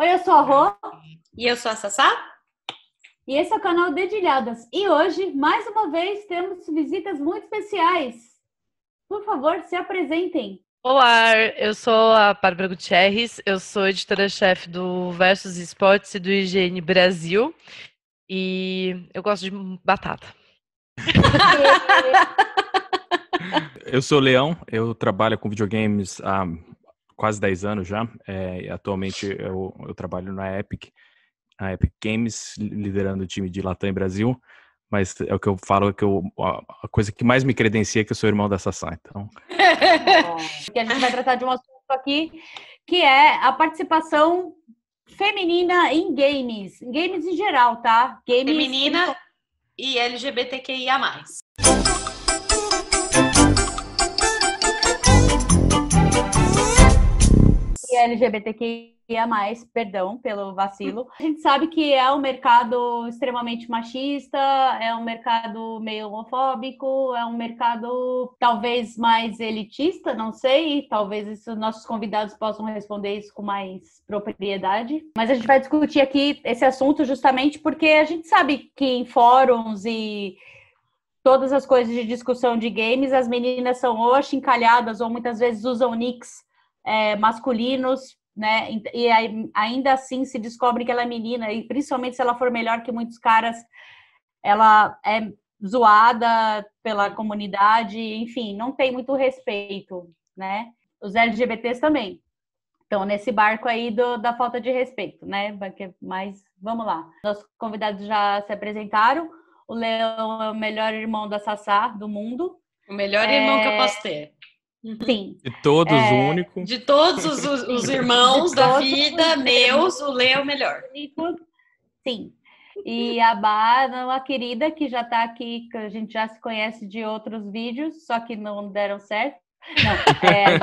Oi, eu sou a Rô. E eu sou a Sassá. E esse é o canal Dedilhadas. E hoje, mais uma vez, temos visitas muito especiais. Por favor, se apresentem. Olá, eu sou a Bárbara Gutierrez, eu sou editora-chefe do Versus Esportes e do IGN Brasil. E eu gosto de batata. eu sou o Leão, eu trabalho com videogames há quase 10 anos já. É, atualmente eu, eu, trabalho na Epic, na Epic Games, liderando o time de Latam e Brasil. Mas é o que eu falo que eu, a coisa que mais me credencia é que eu sou irmão da Sassá, então. Porque a gente vai tratar de um assunto aqui que é a participação feminina em games, em games em geral, tá? Games feminina e LGBTQIA+. LGBTQIA+, perdão pelo vacilo. A gente sabe que é um mercado extremamente machista, é um mercado meio homofóbico, é um mercado talvez mais elitista, não sei, talvez isso, nossos convidados possam responder isso com mais propriedade. Mas a gente vai discutir aqui esse assunto justamente porque a gente sabe que em fóruns e todas as coisas de discussão de games, as meninas são ou achincalhadas ou muitas vezes usam nicks é, masculinos, né? E aí, ainda assim se descobre que ela é menina, e principalmente se ela for melhor que muitos caras, ela é zoada pela comunidade, enfim, não tem muito respeito, né? Os LGBTs também. Então, nesse barco aí do, da falta de respeito, né? Mas vamos lá. Nossos convidados já se apresentaram. O Leão é o melhor irmão da Sassá do mundo. O melhor é... irmão que eu posso ter. Uhum. Sim. De todos, é... o único. De todos os, os irmãos da vida, meus, o Lê é o melhor. Sim. E a Bá, uma querida que já está aqui, que a gente já se conhece de outros vídeos, só que não deram certo. Não, é,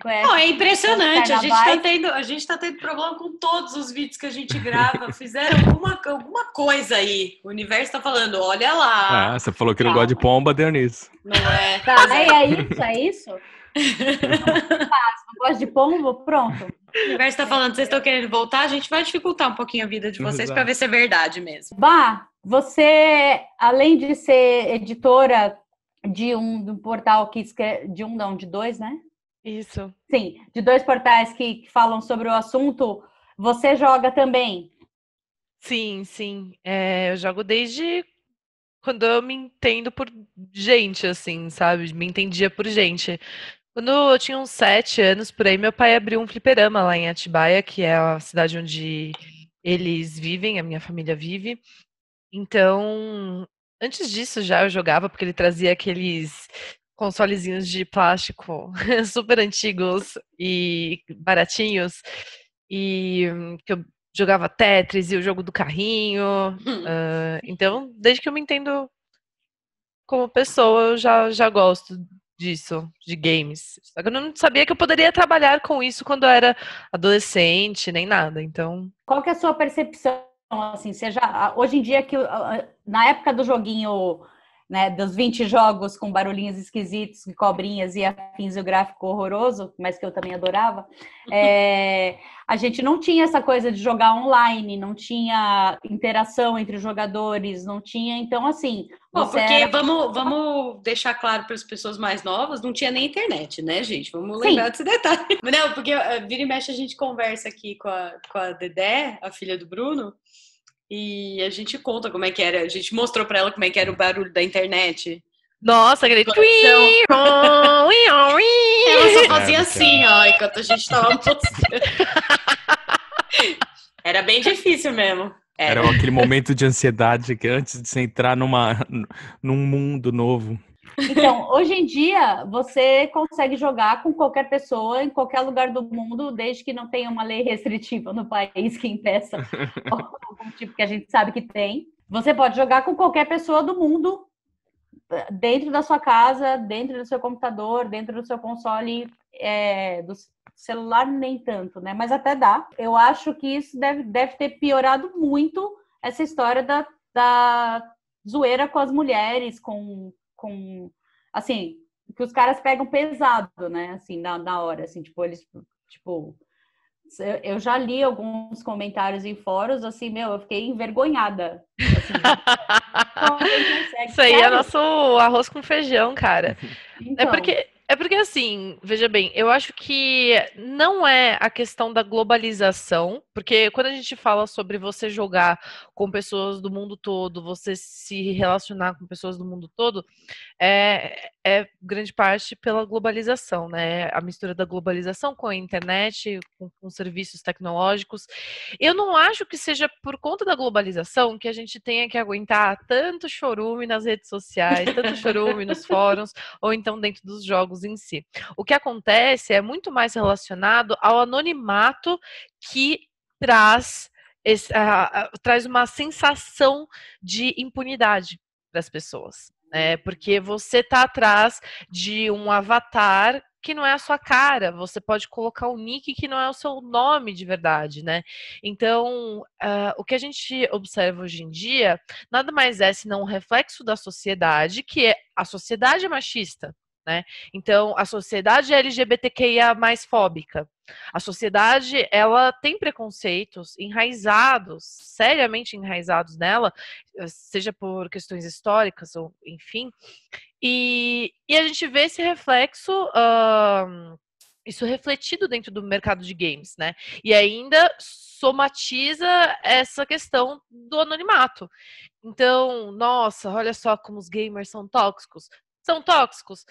conhece. Não, é impressionante. A gente está tendo, a gente tá tendo problema com todos os vídeos que a gente grava. Fizeram alguma, alguma coisa aí. O universo está falando, olha lá. Ah, você falou que não gosta de pomba, deu nisso. Não é? Tá, é, é isso, é isso. Não gosto de pombo, pronto. O universo está falando, vocês estão querendo voltar, a gente vai dificultar um pouquinho a vida de vocês para ver se é verdade mesmo. Bah, você, além de ser editora de um, de um portal que escreve, de um não, de dois, né? Isso. Sim, de dois portais que, que falam sobre o assunto, você joga também? Sim, sim. É, eu jogo desde quando eu me entendo por gente, assim, sabe? Me entendia por gente. Quando eu tinha uns sete anos por aí, meu pai abriu um fliperama lá em Atibaia, que é a cidade onde eles vivem, a minha família vive. Então, antes disso já eu jogava, porque ele trazia aqueles consolezinhos de plástico super antigos e baratinhos. E que eu jogava Tetris e o jogo do carrinho. Uh, então, desde que eu me entendo como pessoa, eu já, já gosto disso, de games. Só que eu não sabia que eu poderia trabalhar com isso quando eu era adolescente, nem nada. Então. Qual que é a sua percepção? Assim, seja hoje em dia que na época do joguinho né, dos 20 jogos com barulhinhos esquisitos, cobrinhas e afins o gráfico horroroso, mas que eu também adorava, é, a gente não tinha essa coisa de jogar online, não tinha interação entre os jogadores, não tinha, então assim. Bom, porque era... vamos, vamos deixar claro para as pessoas mais novas, não tinha nem internet, né, gente? Vamos lembrar Sim. desse detalhe. Não, porque uh, vira e mexe a gente conversa aqui com a, com a Dedé, a filha do Bruno, e a gente conta como é que era. A gente mostrou para ela como é que era o barulho da internet. Nossa, aquele ela só fazia assim, ó, enquanto a gente tava. Era bem difícil mesmo. Era. era aquele momento de ansiedade que antes de você entrar numa, num mundo novo. Então, hoje em dia, você consegue jogar com qualquer pessoa em qualquer lugar do mundo, desde que não tenha uma lei restritiva no país que impeça algum tipo que a gente sabe que tem. Você pode jogar com qualquer pessoa do mundo dentro da sua casa, dentro do seu computador, dentro do seu console, é, do celular nem tanto, né? Mas até dá. Eu acho que isso deve, deve ter piorado muito essa história da, da zoeira com as mulheres, com com assim, que os caras pegam pesado, né? Assim, na, na hora, assim, tipo, eles, tipo, eu já li alguns comentários em fóruns, assim, meu, eu fiquei envergonhada. Assim, Isso aí é nosso arroz com feijão, cara. Então, é porque é porque, assim, veja bem, eu acho que não é a questão da globalização, porque quando a gente fala sobre você jogar com pessoas do mundo todo, você se relacionar com pessoas do mundo todo, é, é grande parte pela globalização, né? A mistura da globalização com a internet, com, com serviços tecnológicos. Eu não acho que seja por conta da globalização que a gente tenha que aguentar tanto chorume nas redes sociais, tanto chorume nos fóruns, ou então dentro dos jogos em si. O que acontece é muito mais relacionado ao anonimato que traz, esse, uh, uh, traz uma sensação de impunidade para as pessoas. Né? Porque você está atrás de um avatar que não é a sua cara, você pode colocar um nick que não é o seu nome de verdade, né? Então, uh, o que a gente observa hoje em dia nada mais é senão um reflexo da sociedade, que é a sociedade machista, né? Então, a sociedade LGBTQIA mais fóbica. A sociedade, ela tem preconceitos enraizados, seriamente enraizados nela, seja por questões históricas ou enfim. E, e a gente vê esse reflexo, uh, isso refletido dentro do mercado de games, né? E ainda somatiza essa questão do anonimato. Então, nossa, olha só como os gamers são tóxicos. São tóxicos?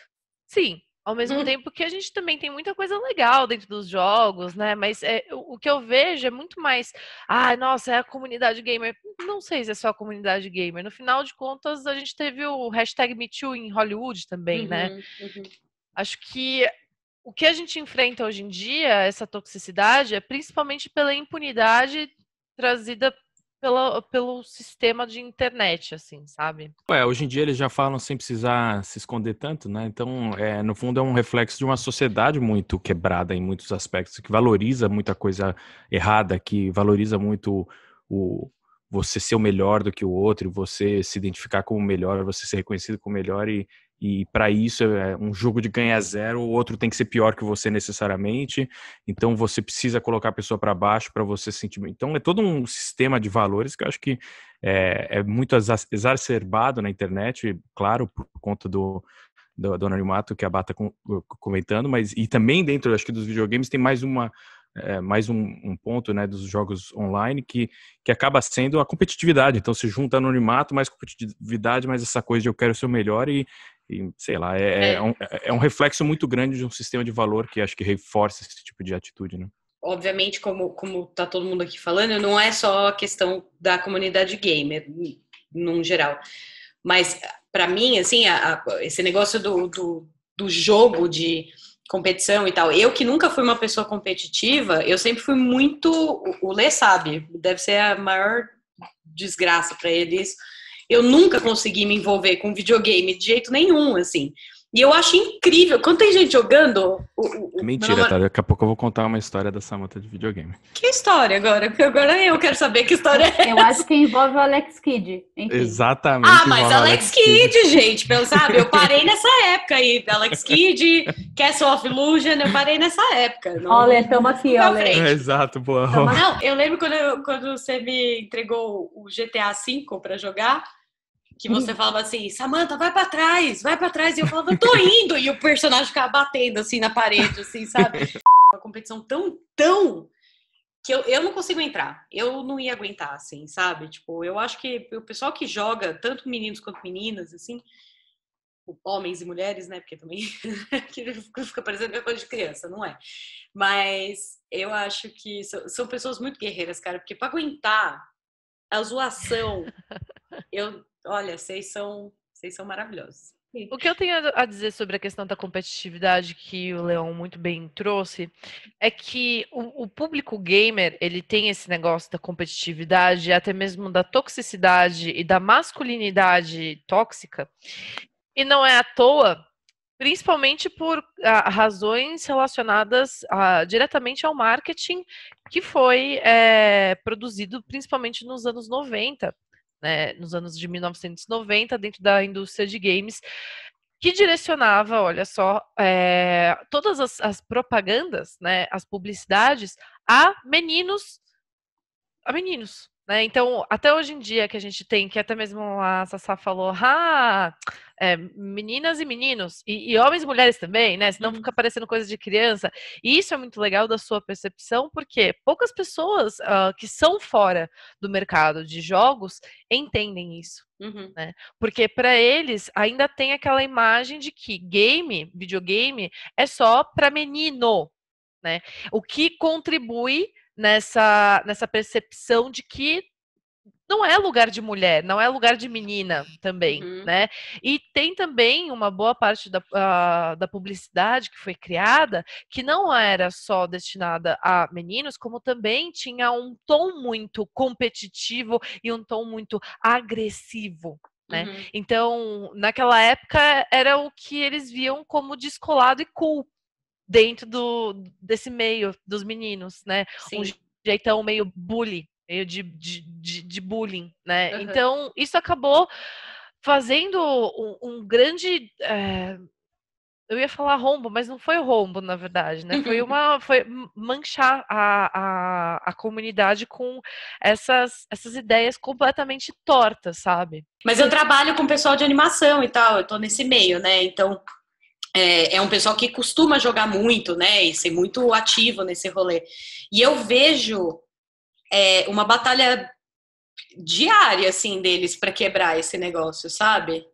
Sim, ao mesmo hum. tempo que a gente também tem muita coisa legal dentro dos jogos, né? Mas é, o que eu vejo é muito mais, ah, nossa, é a comunidade gamer. Não sei se é só a comunidade gamer. No final de contas, a gente teve o hashtag MeToo em Hollywood também, né? uhum, né? Uhum. Acho que o que a gente enfrenta hoje em dia, essa toxicidade, é principalmente pela impunidade trazida pela, pelo sistema de internet, assim, sabe? Hoje em dia eles já falam sem precisar se esconder tanto, né? Então, é, no fundo, é um reflexo de uma sociedade muito quebrada em muitos aspectos, que valoriza muita coisa errada, que valoriza muito o você ser o melhor do que o outro, você se identificar como melhor, você ser reconhecido como melhor e, e para isso é um jogo de ganha zero, o outro tem que ser pior que você necessariamente, então você precisa colocar a pessoa para baixo para você sentir. Então é todo um sistema de valores que eu acho que é, é muito exacerbado na internet, claro, por conta do, do, do anonimato que a Bata comentando, mas e também dentro, acho que dos videogames tem mais uma é, mais um, um, ponto né, dos jogos online que, que acaba sendo a competitividade. Então se junta anonimato, mais competitividade, mais essa coisa de eu quero ser o melhor e, e sei lá, é, é. é. Um, é, um, reflexo muito grande de um sistema de valor que acho que reforça esse tipo de atitude, né? Obviamente, como, como tá todo mundo aqui falando, não é só a questão da comunidade gamer, num geral. Mas, para mim, assim, a, a, esse negócio do, do, do jogo de competição e tal. Eu que nunca fui uma pessoa competitiva, eu sempre fui muito. O Lê sabe, deve ser a maior desgraça para ele isso eu nunca consegui me envolver com videogame de jeito nenhum, assim. E eu acho incrível. Quando tem gente jogando. O, o, Mentira, tá? Daqui a pouco eu vou contar uma história da Samanta de videogame. Que história agora? Porque agora eu quero saber que história é. Eu acho que envolve o Alex Kidd. Enfim. Exatamente. Ah, mas Alex, Alex Kidd, Kidd, gente, eu, sabe? Eu parei nessa época aí. Alex Kidd, Castle of Illusion, eu parei nessa época. Não, olha, estamos aqui, olha. É, exato, boa. Não, eu lembro quando, eu, quando você me entregou o GTA V para jogar que você falava assim, Samantha, vai para trás, vai para trás, e eu falava, tô indo, e o personagem ficava batendo assim na parede, assim, sabe? Uma competição tão, tão que eu, eu não consigo entrar. Eu não ia aguentar, assim, sabe? Tipo, eu acho que o pessoal que joga, tanto meninos quanto meninas, assim, homens e mulheres, né? Porque também fica parecendo que é coisa de criança, não é? Mas eu acho que são, são pessoas muito guerreiras, cara, porque para aguentar a zoação, eu olha, vocês são, vocês são maravilhosos. O que eu tenho a dizer sobre a questão da competitividade que o Leão muito bem trouxe é que o, o, público gamer ele tem esse negócio da competitividade, até mesmo da toxicidade e da masculinidade tóxica, e não é à toa, principalmente por ah, razões relacionadas ah, diretamente ao marketing que foi é, produzido principalmente nos anos 90 né, nos anos de 1990, dentro da indústria de games, que direcionava, olha só, é, todas as, as, propagandas, né, as publicidades a meninos, a meninos, né? Então, até hoje em dia que a gente tem, que até mesmo a Sassá falou, ah, é, meninas e meninos, e, e, homens e mulheres também, né? Senão uhum. fica parecendo coisa de criança. E isso é muito legal da sua percepção, porque poucas pessoas uh, que são fora do mercado de jogos entendem isso. Uhum. Né? Porque para eles ainda tem aquela imagem de que game, videogame, é só para menino. Né? O que contribui nessa, nessa percepção de que não é lugar de mulher, não é lugar de menina também, uhum. né? E tem também uma boa parte da, uh, da publicidade que foi criada que não era só destinada a meninos, como também tinha um tom muito competitivo e um tom muito agressivo. Né? Uhum. Então, naquela época, era o que eles viam como descolado e cool dentro do, desse meio dos meninos, né? Sim. Um jeitão meio bully, meio de, de, de, de bullying, né? Uhum. Então, isso acabou fazendo um, um grande. É, eu ia falar rombo, mas não foi rombo, na verdade, né? Foi uma. Foi manchar a, a, a comunidade com essas, essas ideias completamente tortas, sabe? Mas eu trabalho com pessoal de animação e tal, eu tô nesse meio, né? Então, é, é, um pessoal que costuma jogar muito, né? E ser muito ativo nesse rolê. E eu vejo é, uma batalha diária, assim, deles para quebrar esse negócio, sabe?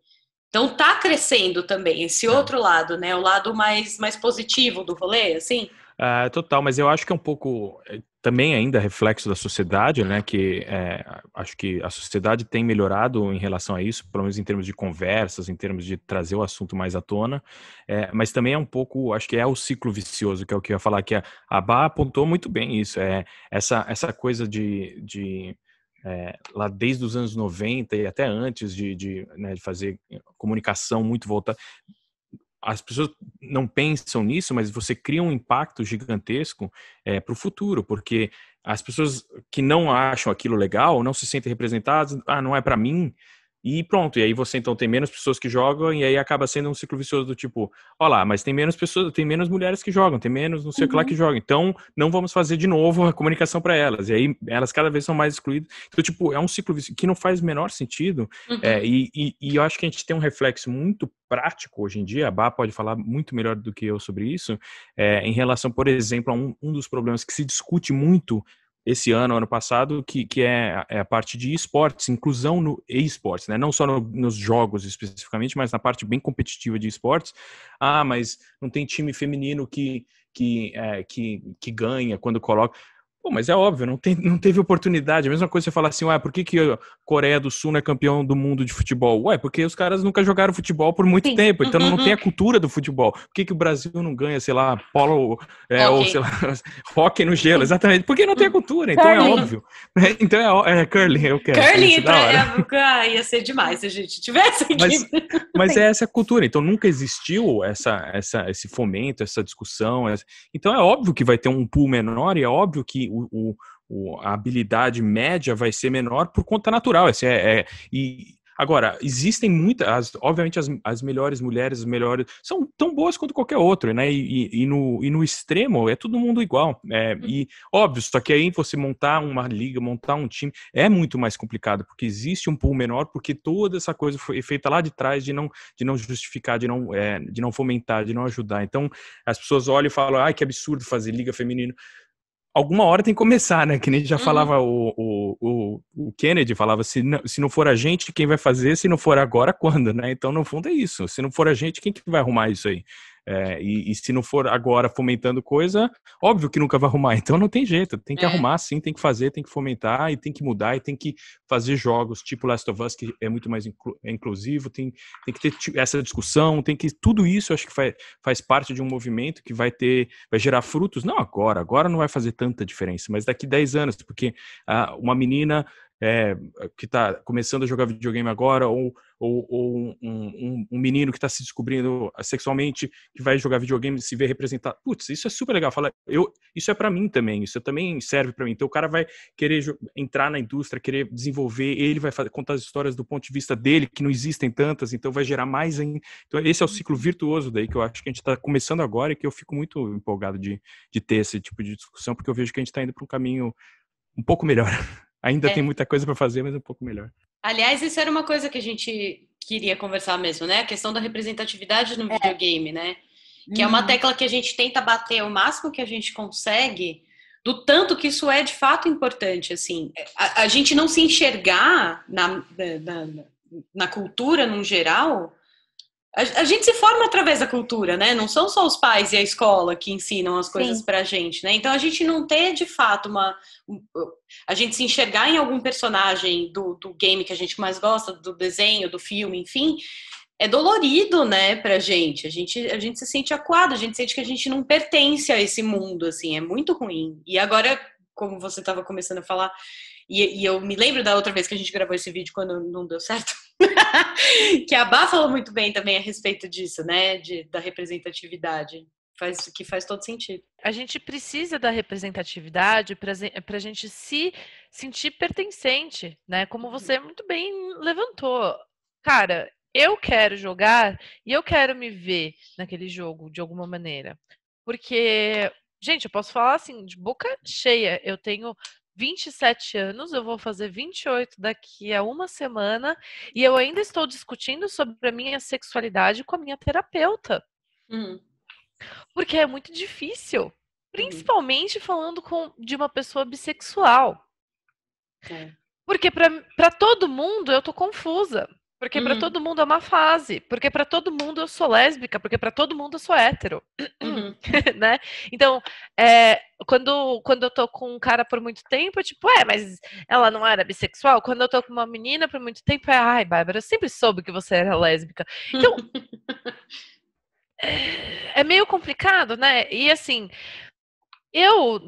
Então tá crescendo também esse é. outro lado, né? O lado mais, mais positivo do rolê, assim. Uh, total, mas eu acho que é um pouco eh, também ainda reflexo da sociedade, né? Que é, acho que a sociedade tem melhorado em relação a isso, pelo menos em termos de conversas, em termos de trazer o assunto mais à tona. É, mas também é um pouco, acho que é o ciclo vicioso, que é o que eu ia falar que a, a Bá apontou muito bem isso. É essa, essa coisa de, de é, lá desde os anos 90 e até antes de, de, né, de fazer comunicação muito voltada as pessoas não pensam nisso, mas você cria um impacto gigantesco é, para o futuro, porque as pessoas que não acham aquilo legal, não se sentem representadas, ah, não é para mim, e pronto, e aí você então tem menos pessoas que jogam, e aí acaba sendo um ciclo vicioso do tipo, ó lá, mas tem menos pessoas, tem menos mulheres que jogam, tem menos não sei o uhum. que lá que jogam, então não vamos fazer de novo a comunicação para elas, e aí elas cada vez são mais excluídas. Então, tipo, é um ciclo que não faz o menor sentido, uhum. é, e, e, e, eu acho que a gente tem um reflexo muito prático hoje em dia, a Bá pode falar muito melhor do que eu sobre isso, é, em relação, por exemplo, a um, um dos problemas que se discute muito esse ano, ano passado, que, que é, é a parte de esportes, inclusão no esportes, né? Não só no, nos jogos especificamente, mas na parte bem competitiva de esportes. Ah, mas não tem time feminino que, que, é, que, que ganha quando coloca. Pô, mas é óbvio, não, tem, não teve oportunidade. A mesma coisa você falar assim, ué, por que, que Coreia do Sul não é campeão do mundo de futebol? Ué, porque os caras nunca jogaram futebol por muito Sim. tempo, então uhum. não tem a cultura do futebol. Por que, que o Brasil não ganha, sei lá, polo, é, ou sei lá, hockey no gelo? Exatamente, porque não tem a cultura, então é curling. é óbvio. Então é, é curling, eu quero. Curling pra época ah, ia ser demais se a gente tivesse aqui. Mas, mas é essa cultura, então nunca existiu essa, essa, esse fomento, essa discussão. Essa... Então é óbvio que vai ter um pool menor e é óbvio que o, o, a habilidade média vai ser menor por conta natural. Esse é, é e, Agora, existem muitas, obviamente as, as melhores mulheres, as melhores, são tão boas quanto qualquer outro, né? E, e, e no, e no extremo é todo mundo igual. É, uhum. E óbvio, só que aí você montar uma liga, montar um time, é muito mais complicado, porque existe um pool menor, porque toda essa coisa foi feita lá de trás de não, de não justificar, de não, é, de não fomentar, de não ajudar. Então, as pessoas olham e falam, ai, que absurdo fazer liga feminina alguma hora tem que começar, né? Que nem já uhum. falava o, o, o, Kennedy, falava, se não, se não for a gente, quem vai fazer? Se não for agora, quando, né? Então, no fundo, é isso. Se não for a gente, quem que vai arrumar isso aí? É, e, e, se não for agora fomentando coisa, óbvio que nunca vai arrumar. Então não tem jeito, tem que é. arrumar sim, tem que fazer, tem que fomentar e tem que mudar e tem que fazer jogos tipo Last of Us, que é muito mais inclu é inclusivo, tem, tem que ter essa discussão, tem que. Tudo isso acho que faz, faz parte de um movimento que vai ter, vai gerar frutos, não agora, agora não vai fazer tanta diferença, mas daqui 10 anos, porque ah, uma menina é, que está começando a jogar videogame agora, ou ou, ou um, um, um, menino que está se descobrindo sexualmente, que vai jogar videogame e se vê representado. Putz, isso é super legal. Fala, eu, isso é para mim também, isso também serve para mim. Então o cara vai querer entrar na indústria, querer desenvolver, ele vai fazer, contar as histórias do ponto de vista dele, que não existem tantas, então vai gerar mais ainda. Então esse é o ciclo virtuoso daí que eu acho que a gente está começando agora e que eu fico muito empolgado de, de ter esse tipo de discussão, porque eu vejo que a gente está indo para um caminho um pouco melhor. Ainda é. tem muita coisa para fazer, mas um pouco melhor. Aliás, isso era uma coisa que a gente queria conversar mesmo, né? A questão da representatividade no é. videogame, né? Que é uma uhum. tecla que a gente tenta bater o máximo que a gente consegue, do tanto que isso é de fato importante, assim. A, a gente não se enxergar na, na, na cultura, no geral, a, gente se forma através da cultura, né? Não são só os pais e a escola que ensinam as coisas Sim. pra gente, né? Então a gente não ter de fato uma. A gente se enxergar em algum personagem do, do game que a gente mais gosta, do desenho, do filme, enfim, é dolorido, né, pra gente. A gente, a gente se sente acuado, a gente sente que a gente não pertence a esse mundo, assim, é muito ruim. E agora, como você estava começando a falar, e, e, eu me lembro da outra vez que a gente gravou esse vídeo quando não deu certo, que a Bá falou muito bem também a respeito disso, né? De, da representatividade. Faz, que faz todo sentido. A gente precisa da representatividade para a gente se sentir pertencente, né? Como você muito bem levantou. Cara, eu quero jogar e eu quero me ver naquele jogo de alguma maneira. Porque, gente, eu posso falar assim, de boca cheia. Eu tenho 27 anos, eu vou fazer 28 daqui a uma semana e eu ainda estou discutindo sobre a minha sexualidade com a minha terapeuta. Uhum. Porque é muito difícil, uhum. principalmente uhum. falando com, de uma pessoa bissexual. É. Porque para todo mundo eu tô confusa. Porque uhum. para todo mundo é uma fase, porque para todo mundo eu sou lésbica, porque para todo mundo eu sou hétero, uhum. né? Então, é, quando, quando eu tô com um cara por muito tempo, é tipo, é, mas ela não era bissexual? Quando eu tô com uma menina por muito tempo, é, ai, Bárbara, eu sempre soube que você era lésbica. Então, é, é meio complicado, né? E assim, eu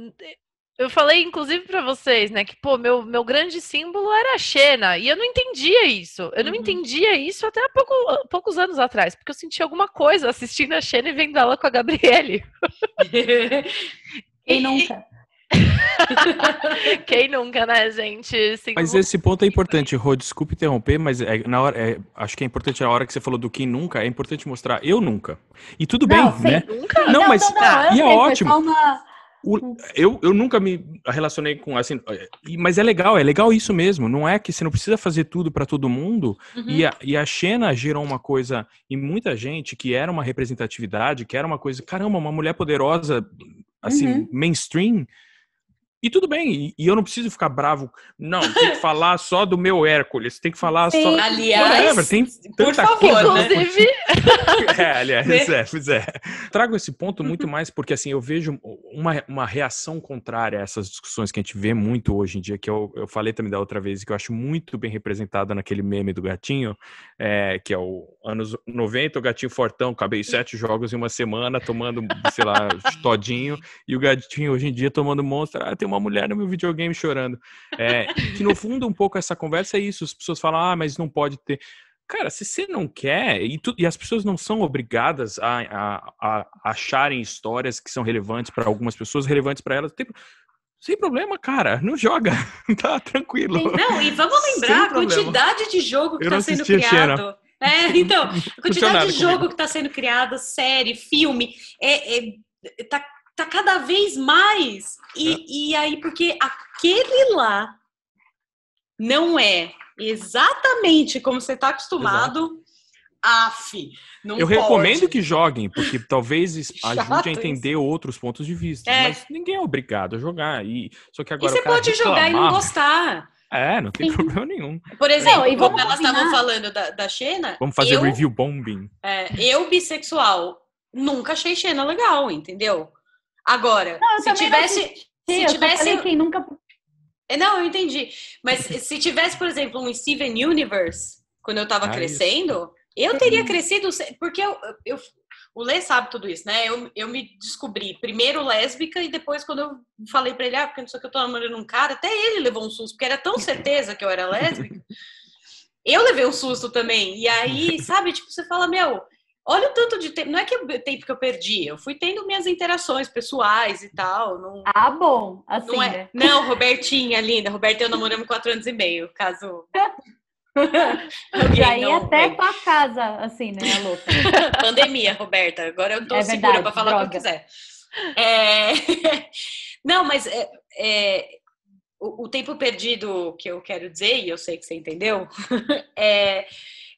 eu falei, inclusive, para vocês, né, que, pô, meu, meu grande símbolo era a Xena, e eu não entendia isso. Eu não uhum. entendia isso até há pouco, poucos anos atrás, porque eu senti alguma coisa assistindo a Xena e vendo ela com a Gabriele. Quem nunca? Quem nunca, né, gente? Sim, mas esse ponto é importante, Rô, desculpe interromper, mas é, na hora, é, acho que é importante a hora que você falou do quem nunca, é importante mostrar eu nunca. E tudo não, bem, né? Nunca? Não, não mas não, não, e é ótimo. Uma o, eu, eu nunca me relacionei com assim, mas é legal, é legal isso mesmo. Não é que você não precisa fazer tudo para todo mundo. Uhum. E, a, e a Xena gerou uma coisa em muita gente que era uma representatividade, que era uma coisa, caramba, uma mulher poderosa, assim, uhum. mainstream. E tudo bem, e, eu não preciso ficar bravo. Não, tem que falar só do meu Hércules, tem que falar Sim. só. Aliás, Whatever, tem tanta favor, coisa. Né? Inclusive. é, aliás, né? é, pois é. Trago esse ponto muito mais porque assim, eu vejo uma, uma reação contrária a essas discussões que a gente vê muito hoje em dia, que eu, eu falei também da outra vez, que eu acho muito bem representada naquele meme do gatinho, é, que é o anos 90, o gatinho fortão, acabei sete jogos em uma semana, tomando, sei lá, todinho, e o gatinho hoje em dia tomando monstro. Ah, tem uma mulher no meu videogame chorando. É, que no fundo, um pouco essa conversa é isso. As pessoas falam, ah, mas não pode ter. Cara, se você não quer, e, tu, e as pessoas não são obrigadas a, a, a acharem histórias que são relevantes para algumas pessoas, relevantes para elas, tem, sem problema, cara, não joga, tá tranquilo. Não, e vamos lembrar a quantidade de jogo que está sendo criado. É, então, a quantidade de jogo comigo. que está sendo criado, série, filme, é, é, tá tá cada vez mais. E, é. e aí, porque aquele lá não é exatamente como você tá acostumado. Af, Eu pode. recomendo que joguem, porque talvez ajude a entender isso. outros pontos de vista. É. Mas ninguém é obrigado a jogar. E, só que agora e você pode reclamar, jogar e não gostar. É, não tem problema nenhum. Por exemplo, é, como elas estavam falando da, da Xena. Vamos fazer eu, review bombing. É, eu, bissexual, nunca achei Xena legal, entendeu? Agora, não, se tivesse. Se tivesse. Quem nunca... É, não, eu entendi. Mas se tivesse, por exemplo, um Steven Universe, quando eu tava ah, crescendo, isso. eu teria crescido. Porque eu, eu, o Lê sabe tudo isso, né? Eu, eu me descobri primeiro lésbica e depois, quando eu falei pra ele, ah, porque não sei o que eu tô namorando um cara, até ele levou um susto, porque era tão certeza que eu era lésbica. eu levei um susto também. E aí, sabe, tipo, você fala, meu, olha o tanto de tempo. Não é que o tempo que eu perdi, eu fui tendo minhas interações pessoais e tal. Não, Ah, bom. Assim, não, é, né? não, Robertinha, linda. Roberta eu namoramos quatro anos e meio, caso. Já ia até lembre. pra casa, assim, né, a louca? Pandemia, Roberta. Agora eu tô É segura verdade, para falar o que eu droga. quiser. É, Não, mas é, é, o, o tempo perdido que eu quero dizer, e eu sei que você entendeu, é,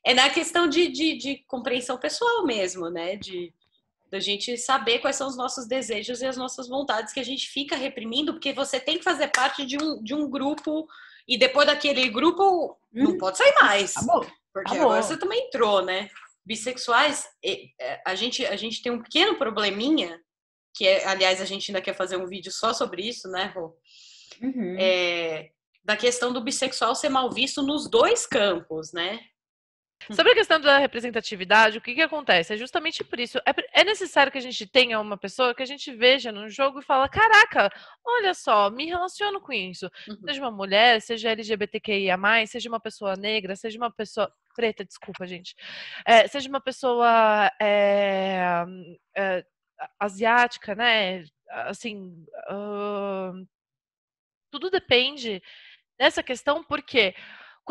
é na questão de, de, de compreensão pessoal mesmo, né? De da gente saber quais são os nossos desejos e as nossas vontades que a gente fica reprimindo, porque você tem que fazer parte de um, de um grupo e depois daquele grupo não Hum. pode sair mais. Acabou. Porque Acabou. agora você também entrou, né? Bissexuais, é, a gente, a gente tem um pequeno probleminha, que é, aliás, a gente ainda quer fazer um vídeo só sobre isso, né, Rô? Uhum. É, da questão do bissexual ser mal visto nos dois campos, né? Sobre a questão da representatividade, o que, que acontece? É justamente por isso. É, é necessário que a gente tenha uma pessoa que a gente veja no jogo e fala: caraca, olha só, me relaciono com isso. Uhum. Seja uma mulher, seja LGBTQIA, seja uma pessoa negra, seja uma pessoa. Preta, desculpa, gente. É, seja uma pessoa é, é, asiática, né? Assim. ahn, tudo depende dessa questão, porque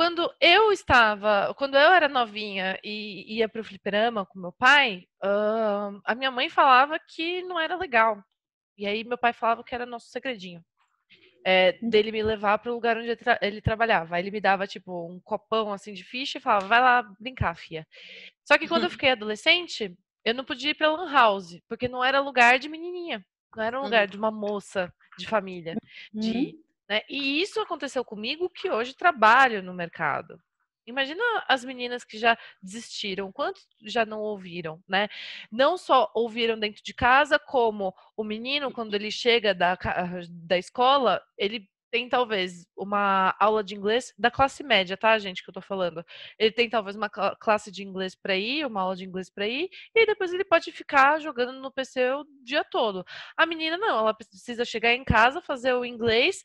quando eu estava, quando eu era novinha e ia para o fliperama com meu pai, ahn, a minha mãe falava que não era legal. E aí meu pai falava que era nosso segredinho. É, dele me levar para o lugar onde ele, tra- ele trabalhava. Aí ele me dava, tipo, um copão assim de ficha e falava, vai lá brincar, fia. Só que quando eu fiquei adolescente, eu não podia ir pra Lan House, porque não era lugar de menininha. Não era um lugar de uma moça de família de, né? E isso aconteceu comigo que hoje trabalho no mercado. Imagina as meninas que já desistiram, quantos já não ouviram, né? Não só ouviram dentro de casa, como o menino, quando ele chega da, da escola, ele tem talvez uma aula de inglês da classe média, tá, gente, que eu tô falando. Ele tem talvez uma cla- classe de inglês para ir, uma aula de inglês para ir, e depois ele pode ficar jogando no PC o dia todo. A menina não, ela precisa chegar em casa, fazer o inglês,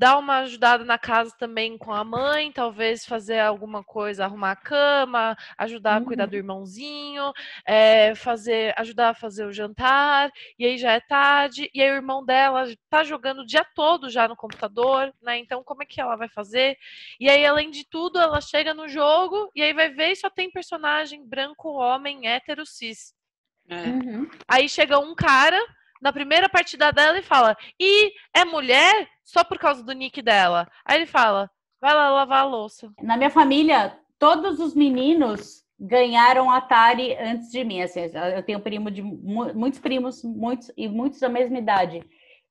dar uma ajudada na casa também com a mãe, talvez fazer alguma coisa, arrumar a cama, ajudar a cuidar do irmãozinho, eh, fazer, ajudar a fazer o jantar, e aí já é tarde, e aí o irmão dela tá jogando o dia todo já no computador, né? Então como é que ela vai fazer? E aí, além de tudo, ela chega no jogo e aí vai ver e só tem personagem branco, homem, hétero, cis. É. Uhum. Aí chega um cara na primeira partida dela e fala: E é mulher só por causa do nick dela. Aí ele fala: Vai lá lavar a louça. Na minha família, todos os meninos ganharam Atari antes de mim. Assim, eu tenho primo de mu- muitos primos, muitos e muitos da mesma idade.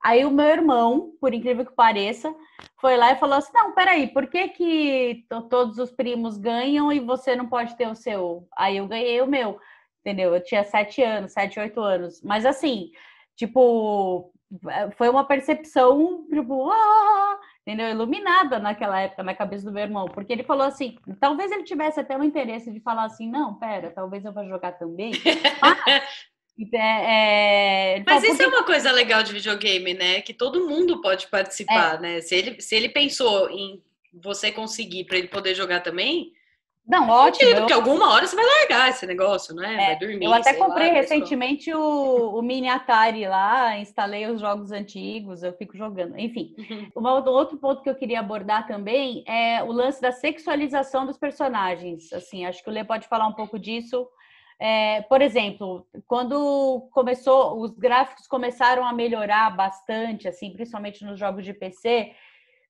Aí o meu irmão, por incrível que pareça, foi lá e falou assim: não, peraí, por que, que to- todos os primos ganham e você não pode ter o seu? Aí eu ganhei o meu, entendeu? Eu tinha sete anos, sete, oito anos. Mas assim, tipo, foi uma percepção, tipo, ah, entendeu? Iluminada naquela época na cabeça do meu irmão, porque ele falou assim, talvez ele tivesse até um interesse de falar assim, não, pera, talvez eu vá jogar também. Mas, é, é, ele Mas falou, isso é "Por que uma coisa legal de videogame, né? Que todo mundo pode participar, É. né? Se ele, se ele pensou em você conseguir para ele poder jogar também, Não, ótimo. eu- porque alguma hora você vai largar esse negócio, né? É, vai dormir. Eu até lá, comprei escola. recentemente o, o mini Atari lá, instalei os jogos antigos, eu fico jogando. Enfim, Uhum. uma, outra- outro ponto que eu queria abordar também é o lance da sexualização dos personagens. Assim, acho que o Lê pode falar um pouco disso. É, por exemplo, quando começou, os gráficos começaram a melhorar bastante, assim, principalmente nos jogos de PC,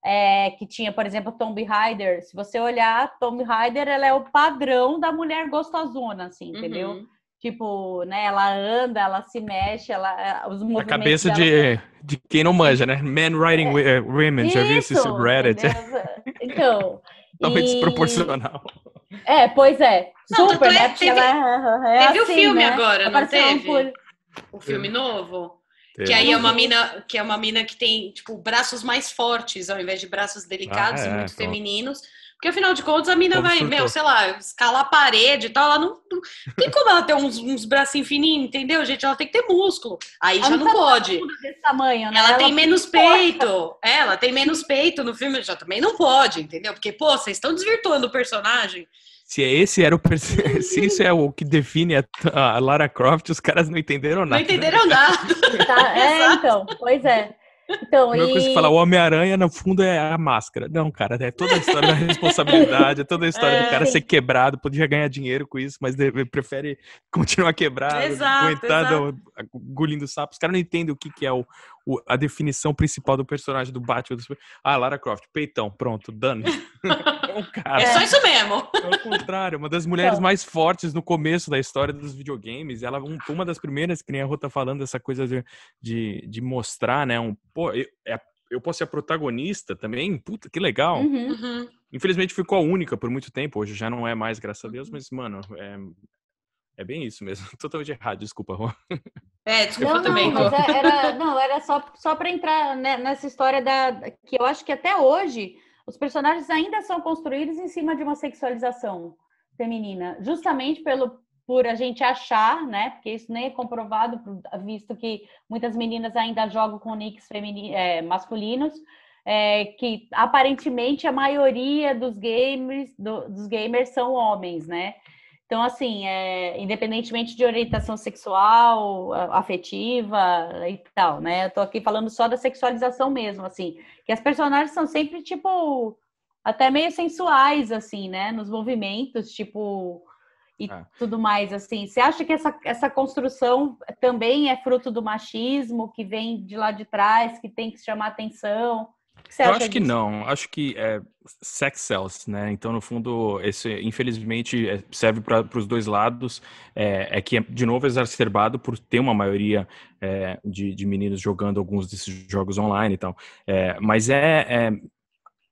é, que tinha, por exemplo, Tomb Raider. Se você olhar, Tomb Raider, ela é o padrão da mulher gostosona, assim, entendeu? Uhum. Tipo, né, ela anda, ela se mexe, ela, os A movimentos cabeça dela de, de quem não manja, né? Men riding wi- eh, women, já viu esse Isso, subreddit? entendeu? Então. Totalmente e- desproporcional. É, pois é. Não, Super, é né? teve- ela é, é teve o assim, filme né? agora, não Apareceu um teve? por- O filme novo. Que aí é uma vi. mina, que é uma mina que tem, tipo, braços mais fortes, ao invés de braços delicados Ah, e é, muito pronto. femininos, Porque afinal de contas a mina vai, meu, sei lá, escalar a parede e tal, ela não, não tem como ela ter uns, uns bracinhos fininhos, entendeu, gente? Ela tem que ter músculo. Aí ela já não, não pode. Desse tamanho, né? Ela, ela tem menos peito. É, ela tem menos peito no filme, já também não pode, entendeu? Porque, pô, vocês estão desvirtuando o personagem. Se esse era o se isso é o que define a, a Lara Croft, os caras não entenderam nada. Não entenderam nada. Tá, é, então, pois é. Então, e... coisa que fala, o Homem-Aranha, no fundo, é a máscara. Não, cara, é toda a história da responsabilidade, é toda a história é, do cara sim. ser quebrado, podia ganhar dinheiro com isso, mas prefere continuar quebrado, exato, aguentar engolindo sapo. Os caras não entendem o que, que é o, o, a definição principal do personagem do Batman. Ah, Lara Croft, peitão, pronto, dano. é, é só isso mesmo. Ao contrário, uma das mulheres então. mais fortes no começo da história dos videogames. Ela um, uma das primeiras, que nem a Rô tá falando, essa coisa de, de, de mostrar, né, um pô, eu, é, eu posso ser a protagonista também, puta, que legal. Uhum. uhum. Infelizmente ficou a única por muito tempo, hoje já não é mais, graças a Deus, uhum. mas, mano, é, é bem isso mesmo. Totalmente errado, desculpa, Rô. É, desculpa não, também, não, era, não, era só, só para entrar né, nessa história da. que eu acho que até hoje os personagens ainda são construídos em cima de uma sexualização feminina, justamente pelo, por a gente achar, né? Porque isso nem é comprovado, visto que muitas meninas ainda jogam com nicks é, masculinos, é, que aparentemente a maioria dos gamers, do, dos gamers são homens, né? Então, assim, é, independentemente de orientação sexual, afetiva e tal, né? Eu tô aqui falando só da sexualização mesmo, assim, que as personagens são sempre, tipo, até meio sensuais, assim, né? Nos movimentos, tipo, e é. tudo mais, assim. Você acha que essa, essa construção também é fruto do machismo, que vem de lá de trás, que tem que chamar atenção? Eu acho disso? que não, acho que é sex sells, né? Então, no fundo, esse infelizmente é, serve para os dois lados. É, é, que é, de novo, exacerbado por ter uma maioria é, de, de, meninos jogando alguns desses jogos online e tal. É, mas é,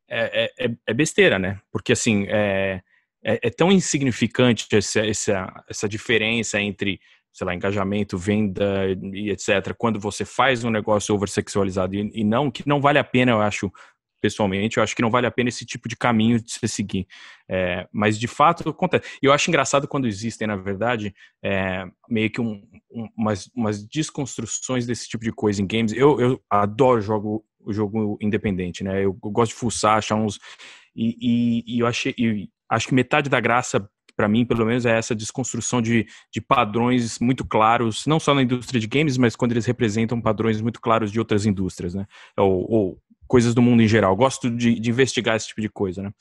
é, é, besteira, né? Porque assim, é, é, é tão insignificante essa, essa, essa diferença entre, sei lá, engajamento, venda e etc. Quando você faz um negócio oversexualizado e, e não, que não vale a pena, eu acho, pessoalmente, eu acho que não vale a pena esse tipo de caminho de se seguir. É, mas, de fato, acontece. E eu acho engraçado quando existem, na verdade, é, meio que um, um, umas, umas desconstruções desse tipo de coisa em games. Eu, eu adoro jogo, jogo independente, né? Eu, eu gosto de fuçar, achar uns... E, e, e eu achei... E, acho que metade da graça para mim, pelo menos, é essa desconstrução de, de padrões muito claros, não só na indústria de games, mas quando eles representam padrões muito claros de outras indústrias, né? Ou, ou coisas do mundo em geral. Gosto de, de investigar esse tipo de coisa, né?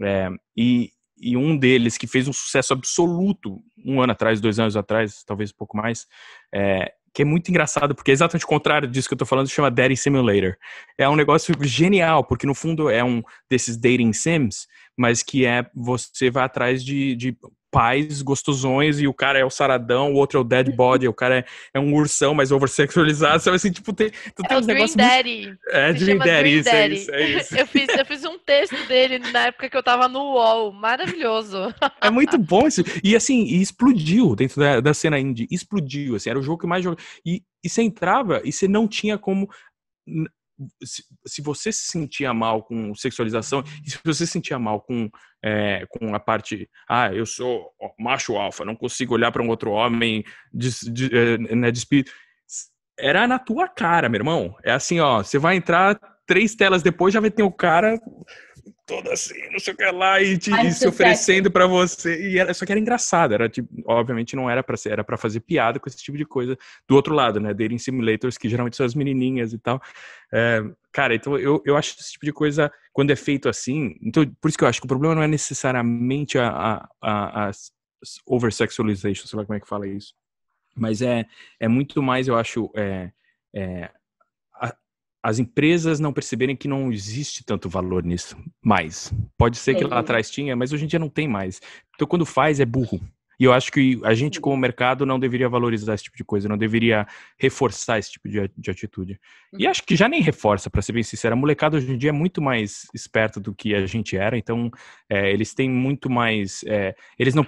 É, e, e um deles que fez um sucesso absoluto um ano atrás, dois anos atrás, talvez um pouco mais, é, que é muito engraçado, porque é exatamente o contrário disso que eu tô falando, chama Dating Simulator. É um negócio genial, porque no fundo é um desses dating sims, mas que é você vai atrás de, de pais gostosões e o cara é o saradão, o outro é o dead body, o cara é, é um ursão mais oversexualizado, sabe assim, tipo, tem, tu tem é uns negócios Daddy. Muito... É, Dream Daddy, isso, Daddy. É isso, é isso. eu, fiz, eu fiz um texto dele na época que eu tava no UOL, maravilhoso. É muito bom isso. E assim, e explodiu dentro da, da cena indie, explodiu, assim, era o jogo que mais jogava. E, e você entrava e você não tinha como se, se, você se sentia mal com sexualização, e se você se sentia mal com, é, com a parte, ah, eu sou macho alfa, não consigo olhar para um outro homem de, de, é, né, de espírito, era na tua cara, meu irmão. É assim, ó, você vai entrar três telas depois, já vai ter o cara todo assim, não sei o que lá, e, te, e se oferecendo para você. E era, só que era engraçado, era tipo, obviamente não era para ser, era para fazer piada com esse tipo de coisa. Do outro lado, né? Dating simulators, que geralmente são as menininhas e tal. É, cara, então eu, eu acho esse tipo de coisa, quando é feito assim, então por isso que eu acho que o problema não é necessariamente a, a, a, a over-sexualization, sei lá como é que fala isso. Mas é, é muito mais, eu acho, é, é, as empresas não perceberem que não existe tanto valor nisso mais. Pode ser que lá atrás tinha, mas hoje em dia não tem mais. Então, quando faz, é burro. E eu acho que a gente, como mercado, não deveria valorizar esse tipo de coisa, não deveria reforçar esse tipo de, de atitude. E uhum. acho que já nem reforça, para ser bem sincero. A molecada hoje em dia é muito mais esperta do que a gente era, então é, eles têm muito mais. É, eles não.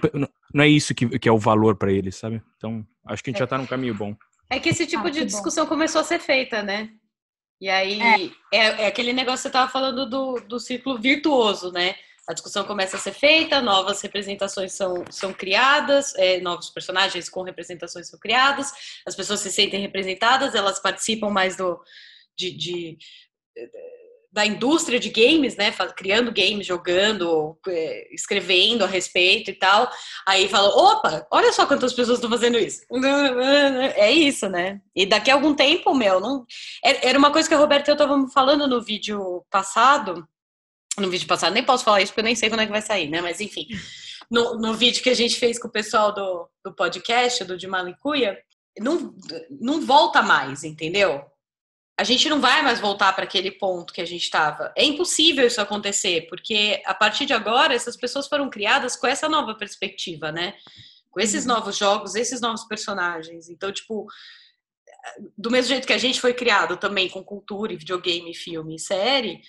Não é isso que, que é o valor para eles, sabe? Então, acho que a gente é. já está num caminho bom. É que esse tipo ah, de discussão bom. começou a ser feita, né? E aí, é, é, é aquele negócio que você estava falando do, do círculo virtuoso, né? a discussão começa a ser feita, novas representações são, são criadas, é, novos personagens com representações são criados, as pessoas se sentem representadas, elas participam mais do, de, de da indústria de games, né, criando games, jogando, é, escrevendo a respeito e tal. Aí fala, opa, olha só quantas pessoas estão fazendo isso. É isso, né? E daqui a algum tempo, meu, não. É, era uma coisa que a Roberta e eu estávamos falando no vídeo passado. No vídeo passado, nem posso falar isso porque eu nem sei quando é que vai sair, né? Mas enfim, no, no vídeo que a gente fez com o pessoal do, do podcast, do de Malicuia, não, não volta mais, entendeu? A gente não vai mais voltar para aquele ponto que a gente estava. É impossível isso acontecer, porque a partir de agora essas pessoas foram criadas com essa nova perspectiva, né? Com esses uhum. novos jogos, esses novos personagens. Então, tipo, do mesmo jeito que a gente foi criado também com cultura, videogame, filme e série,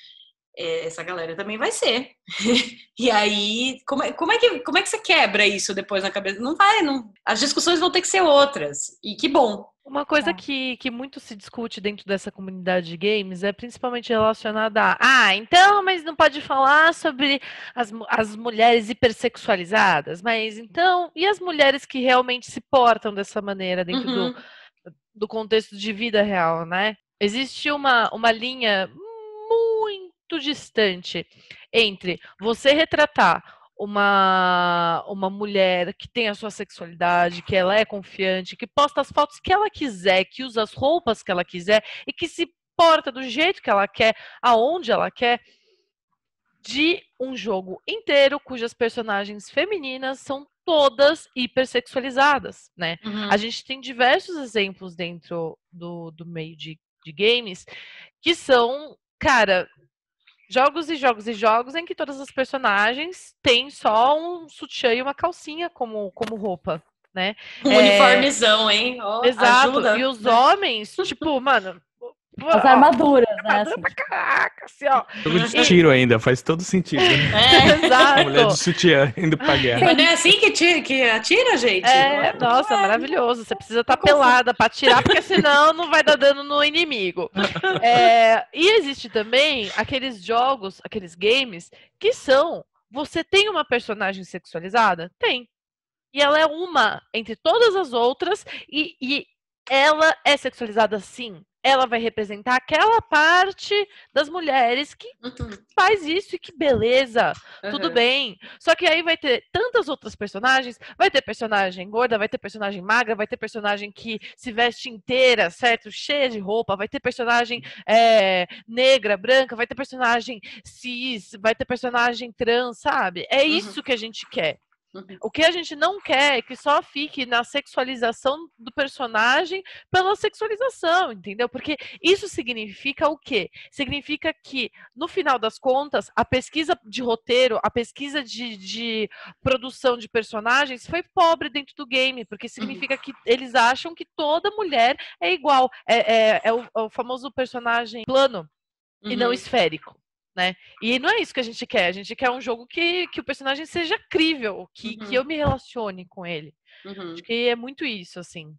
essa galera também vai ser. e aí, como é, como, é que, como é que você quebra isso depois na cabeça? Não vai, não. As discussões vão ter que ser outras. E que bom, uma coisa tá. que, que muito se discute dentro dessa comunidade de games é principalmente relacionada a ah, então, mas não pode falar sobre as, as mulheres hipersexualizadas, mas então, e as mulheres que realmente se portam dessa maneira dentro uhum. do, do contexto de vida real, né? Existe uma, uma linha muito distante entre você retratar uma, uma mulher que tem a sua sexualidade, que ela é confiante, que posta as fotos que ela quiser, que usa as roupas que ela quiser e que se porta do jeito que ela quer, aonde ela quer, de um jogo inteiro cujas personagens femininas são todas hipersexualizadas, né? Uhum. A gente tem diversos exemplos dentro do, do meio de, de games que são, cara, jogos e jogos e jogos em que todas as personagens têm só um sutiã e uma calcinha como, como roupa, né? Um é... uniformezão, hein? Oh, Exato. Ajuda. E os homens, tipo, mano, as armaduras, né? Armadura assim. pra caraca, assim, ó. Jogo de tiro ainda, faz todo sentido. É, exato. A mulher de sutiã indo pra guerra. Mas não é assim que, tira, que atira, gente? É, nossa, maravilhoso. Você precisa estar tá pelada pra atirar, porque senão não vai dar dano no inimigo. É, e existe também aqueles jogos, aqueles games, que são. Você tem uma personagem sexualizada? Tem. E ela é uma entre todas as outras, e, e ela é sexualizada sim ela vai representar aquela parte das mulheres que uhum. faz isso e que beleza, uhum. tudo bem. Só que aí vai ter tantas outras personagens, vai ter personagem gorda, vai ter personagem magra, vai ter personagem que se veste inteira, certo? Cheia de roupa, vai ter personagem é, negra, branca, vai ter personagem cis, vai ter personagem trans, sabe? É uhum. isso que a gente quer. Uhum. O que a gente não quer é que só fique na sexualização do personagem pela sexualização, entendeu? Porque isso significa o quê? Significa que, no final das contas, a pesquisa de roteiro, a pesquisa de, de produção de personagens foi pobre dentro do game, porque uhum. significa que eles acham que toda mulher é igual. É, é, é, o, é o, famoso personagem plano uhum. e não uhum. esférico né? E não é isso que a gente quer. A gente quer um jogo que, que o personagem seja crível, que, uhum. que eu me relacione com ele. Uhum. Acho que é muito isso, assim.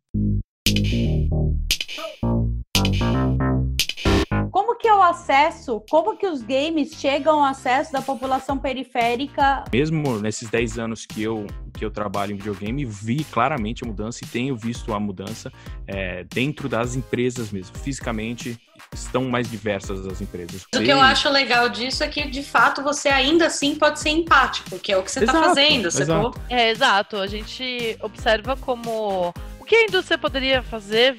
Como que é o acesso, como que os games chegam ao acesso da população periférica? Mesmo nesses 10 anos que eu, que eu trabalho em videogame, vi claramente a mudança e tenho visto a mudança é, dentro das empresas mesmo, fisicamente estão mais diversas as empresas. O que eu acho legal disso é que, de fato, você ainda assim pode ser empático, que é o que você está fazendo, exato. É, exato. A gente observa como o que a indústria poderia fazer